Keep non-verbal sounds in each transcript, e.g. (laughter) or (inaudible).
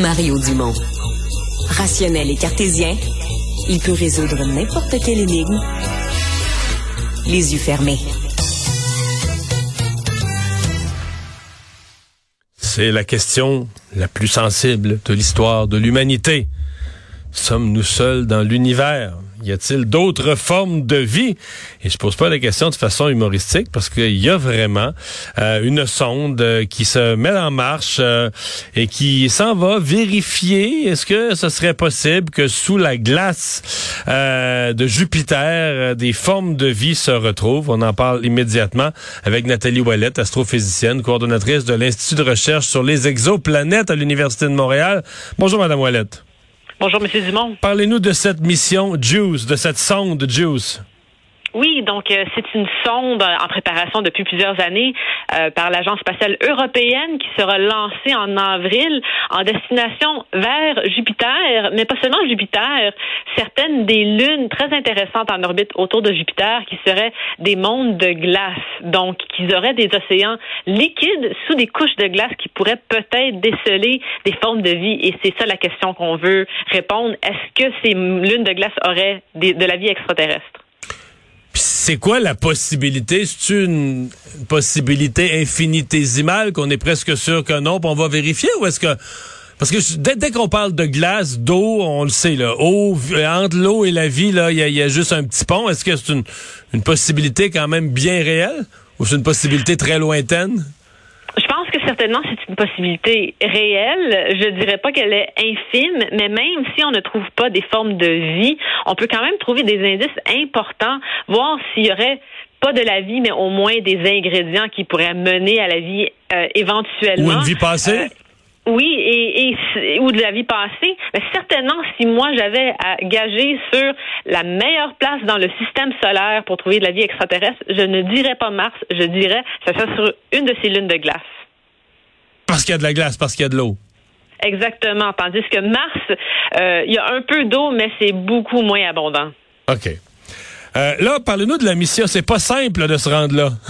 Mario Dumont. Rationnel et cartésien, il peut résoudre n'importe quelle énigme les yeux fermés. C'est la question la plus sensible de l'histoire de l'humanité. Sommes-nous seuls dans l'univers? Y a-t-il d'autres formes de vie? Et je pose pas la question de façon humoristique parce qu'il y a vraiment euh, une sonde euh, qui se met en marche euh, et qui s'en va vérifier est-ce que ce serait possible que sous la glace de Jupiter, des formes de vie se retrouvent. On en parle immédiatement avec Nathalie Ouellette, astrophysicienne, coordonnatrice de l'Institut de recherche sur les exoplanètes à l'Université de Montréal. Bonjour, Madame Ouellette. Bonjour, M. Dumont. Parlez-nous de cette mission JUICE, de cette sonde JUICE. Oui, donc euh, c'est une sonde en préparation depuis plusieurs années euh, par l'Agence spatiale européenne qui sera lancée en avril en destination vers Jupiter, mais pas seulement Jupiter, certaines des lunes très intéressantes en orbite autour de Jupiter qui seraient des mondes de glace, donc qui auraient des océans liquides sous des couches de glace qui pourraient peut-être déceler des formes de vie. Et c'est ça la question qu'on veut répondre. Est-ce que ces lunes de glace auraient de la vie extraterrestre? C'est quoi la possibilité? C'est une possibilité infinitésimale qu'on est presque sûr que non, on va vérifier ou est-ce que parce que dès, qu'on parle de glace, d'eau, on le sait là, entre l'eau et la vie là, il y a, juste un petit pont. Est-ce que c'est une possibilité quand même bien réelle ou c'est une possibilité très lointaine? Certainement c'est une possibilité réelle. Je dirais pas qu'elle est infime, mais même si on ne trouve pas des formes de vie, on peut quand même trouver des indices importants, voir s'il y aurait pas de la vie, mais au moins des ingrédients qui pourraient mener à la vie euh, éventuellement. Ou une vie passée. Euh, oui, et, et, ou de la vie passée. Mais certainement, si moi j'avais à gager sur la meilleure place dans le système solaire pour trouver de la vie extraterrestre, je ne dirais pas Mars, je dirais ça serait sur une de ces lunes de glace. Parce qu'il y a de la glace, parce qu'il y a de l'eau. Exactement. Tandis que Mars, euh, il y a un peu d'eau, mais c'est beaucoup moins abondant. OK. Euh, là, parlez-nous de la mission. C'est pas simple de se rendre là. (laughs)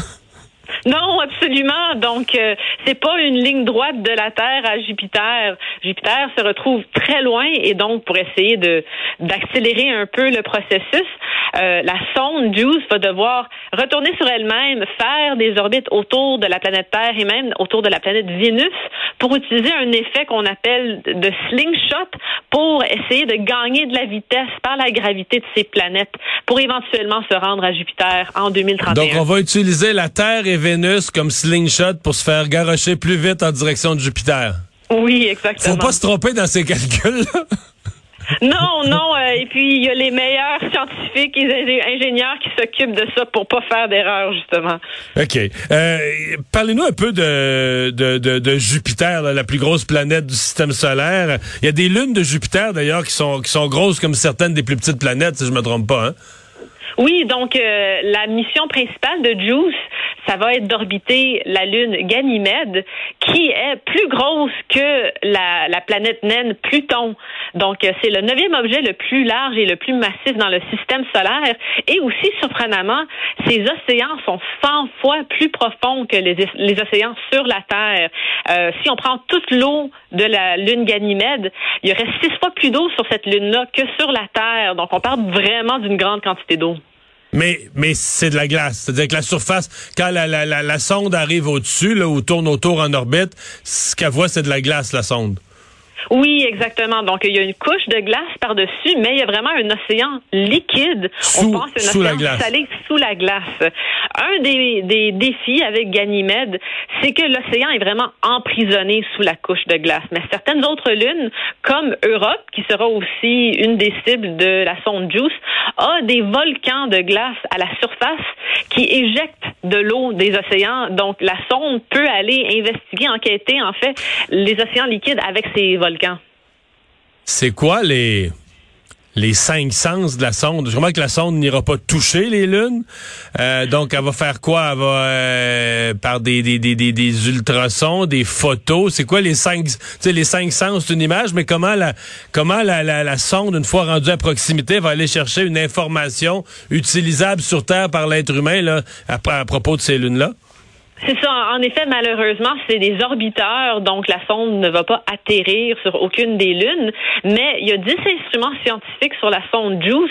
Non, absolument. Donc, euh, c'est pas une ligne droite de la Terre à Jupiter. Jupiter se retrouve très loin et donc, pour essayer de d'accélérer un peu le processus, euh, la sonde JUICE va devoir retourner sur elle-même, faire des orbites autour de la planète Terre et même autour de la planète Vénus pour utiliser un effet qu'on appelle de slingshot pour essayer de gagner de la vitesse par la gravité de ces planètes pour éventuellement se rendre à Jupiter en 2031. Donc, on va utiliser la Terre et Vénus comme slingshot pour se faire garocher plus vite en direction de Jupiter. Oui, exactement. Faut pas se tromper dans ces calculs. Non, non. Euh, et puis, il y a les meilleurs scientifiques et ingénieurs qui s'occupent de ça pour pas faire d'erreur, justement. OK. Euh, Parlez-nous un peu de, de, de, Jupiter, la plus grosse planète du système solaire. Il y a des lunes de Jupiter, d'ailleurs, qui sont, qui sont grosses comme certaines des plus petites planètes, si je me trompe pas. Hein? Oui, donc euh, la mission principale de JUICE, ça va être d'orbiter la Lune Ganymède, qui est plus grosse que la, la planète naine Pluton. Donc, euh, c'est le neuvième objet le plus large et le plus massif dans le système solaire. Et aussi, surprenamment, ces océans sont 100 fois plus profonds que les, les océans sur la Terre. Euh, si on prend toute l'eau de la Lune Ganymède, il y aurait six fois plus d'eau sur cette Lune-là que sur la Terre. Donc, on parle vraiment d'une grande quantité d'eau. Mais, mais c'est de la glace. C'est-à-dire que la surface, quand la, la, la, sonde arrive au-dessus, là, ou tourne autour en orbite, ce qu'elle voit, c'est de la glace, la sonde. Oui, exactement. Donc, il y a une couche de glace par-dessus, mais il y a vraiment un océan liquide. Sous, On pense un océan la glace. salé sous la glace. Un des, des défis avec Ganymède, c'est que l'océan est vraiment emprisonné sous la couche de glace. Mais certaines autres lunes, comme Europe, qui sera aussi une des cibles de la sonde JUICE, a des volcans de glace à la surface qui éjectent de l'eau des océans. Donc, la sonde peut aller investiguer, enquêter, en fait, les océans liquides avec ces volcans. C'est quoi les cinq sens de la sonde? Je crois que la sonde n'ira pas toucher les lunes. Euh, donc, elle va faire quoi? Elle va euh, par des, des, des, des, ultrasons, des photos. C'est quoi les cinq cinq sens d'une image, mais comment la comment la, sonde, une fois rendue à proximité, va aller chercher une information utilisable sur Terre par l'être humain à propos de ces lunes-là? C'est ça. En effet, malheureusement, c'est des orbiteurs, donc la sonde ne va pas atterrir sur aucune des lunes. Mais il y a 10 instruments scientifiques sur la sonde JUICE,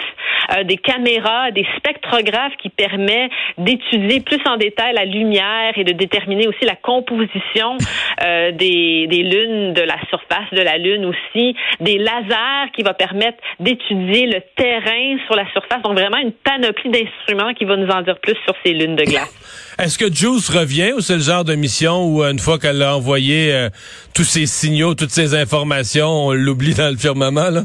euh, des caméras, des spectrographes qui permettent d'étudier plus en détail la lumière et de déterminer aussi la composition euh, des, des lunes, de la surface de la lune aussi, des lasers qui va permettre d'étudier le terrain sur la surface. Donc vraiment une panoplie d'instruments qui va nous en dire plus sur ces lunes de glace. Est-ce que Juice revient ou c'est le genre de mission où une fois qu'elle a envoyé euh, tous ces signaux, toutes ces informations, on l'oublie dans le firmament là?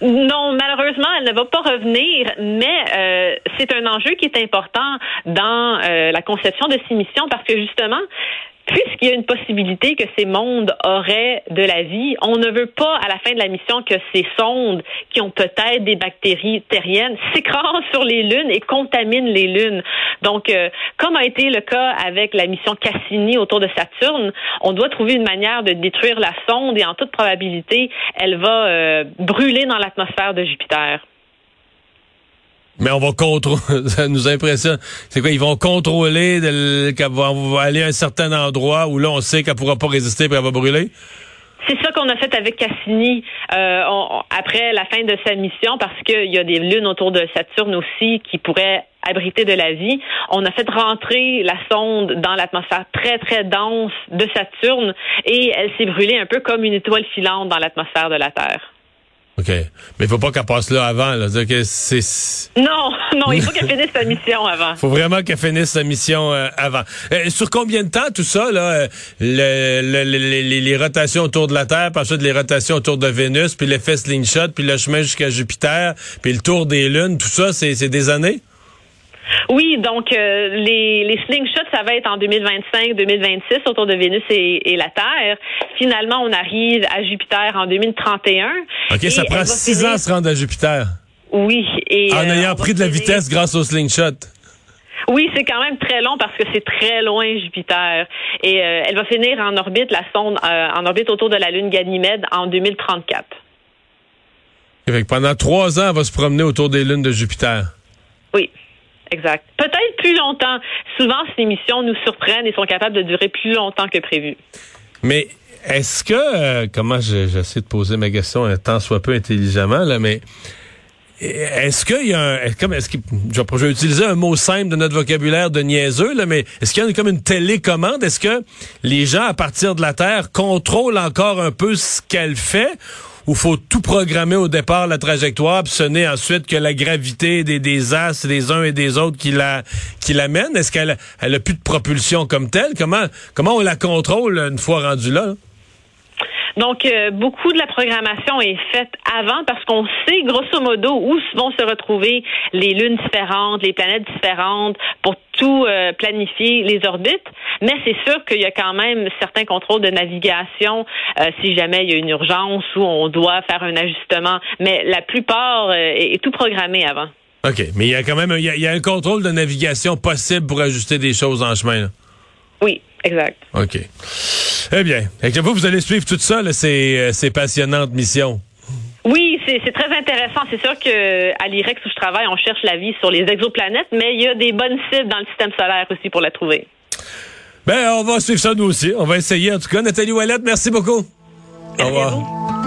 Non, malheureusement, elle ne va pas revenir, mais euh, c'est un enjeu qui est important dans euh, la conception de ces missions parce que justement, puisqu'il y a une possibilité que ces mondes auraient de la vie, on ne veut pas à la fin de la mission que ces sondes qui ont peut-être des bactéries terriennes s'écrasent sur les lunes et contaminent les lunes. Donc, euh, comme a été le cas avec la mission Cassini autour de Saturne, on doit trouver une manière de détruire la sonde et en toute probabilité, elle va euh, brûler dans l'atmosphère de Jupiter. Mais on va contrôler, (laughs) ça nous impressionne. C'est quoi, ils vont contrôler qu'elle va, aller à un certain endroit où là, on sait qu'elle pourra pas résister et elle va brûler? C'est ça qu'on a fait avec Cassini euh, après la fin de sa mission, parce qu'il y a des lunes autour de Saturne aussi qui pourraient abriter de la vie. On a fait rentrer la sonde dans l'atmosphère très, très dense de Saturne et elle s'est brûlée un peu comme une étoile filante dans l'atmosphère de la Terre. OK. Mais il faut pas qu'elle passe là avant. Là. Que c'est... Non, (laughs) non, il faut qu'elle finisse sa mission avant. faut vraiment qu'elle finisse sa mission euh, avant. Euh, sur combien de temps tout ça, là, euh, le, les, les, rotations autour de la Terre, puis ensuite les rotations autour de Vénus, puis l'effet slingshot, puis le chemin jusqu'à Jupiter, puis le tour des lunes, tout ça, c'est, c'est des années? Oui, donc euh, les, les slingshots, ça va être en 2025-2026 autour de Vénus et, la Terre. Finalement, on arrive à Jupiter en 2031. OK, ça prend six ans à se rendre à Jupiter. Oui. Et, en euh, ayant pris de la vitesse grâce au slingshot. Oui, c'est quand même très long parce que c'est très loin Jupiter. Et euh, elle va finir en orbite, la sonde, en orbite autour de la Lune Ganymède en 2034. Et pendant trois ans, elle va se promener autour des lunes de Jupiter. Exact. Peut-être plus longtemps. Souvent, ces missions nous surprennent et sont capables de durer plus longtemps que prévu. Mais est-ce que, euh, comment j'essaie de poser ma question un temps soit peu intelligemment, là, mais est-ce qu'il y a un, comme, est-ce que, je vais utiliser un mot simple de notre vocabulaire de niaiseux, là, mais est-ce qu'il y a comme une télécommande? Est-ce que les gens, à partir de la Terre, contrôlent encore un peu ce qu'elle fait? où faut tout programmer au départ la trajectoire, puis ce n'est ensuite que la gravité des, des as des uns et des autres qui la qui l'amène. Est-ce qu'elle elle a plus de propulsion comme telle? Comment comment on la contrôle une fois rendue là? Donc, euh, beaucoup de la programmation est faite avant parce qu'on sait grosso modo où vont se retrouver les lunes différentes, les planètes différentes pour tout euh, planifier les orbites. Mais c'est sûr qu'il y a quand même certains contrôles de navigation euh, si jamais il y a une urgence ou on doit faire un ajustement. Mais la plupart est, tout programmé avant. OK, mais il y a quand même il y a, un contrôle de navigation possible pour ajuster des choses en chemin. Oui, exact. OK. Eh bien, vous, vous allez suivre tout ça, là, ces, euh, ces passionnantes missions. Oui, c'est très intéressant. C'est sûr qu'à l'IREX où je travaille, on cherche la vie sur les exoplanètes, mais il y a des bonnes cibles dans le système solaire aussi pour la trouver. Ben, on va suivre ça nous aussi. On va essayer en tout cas. Nathalie Ouellette, merci beaucoup. Au revoir.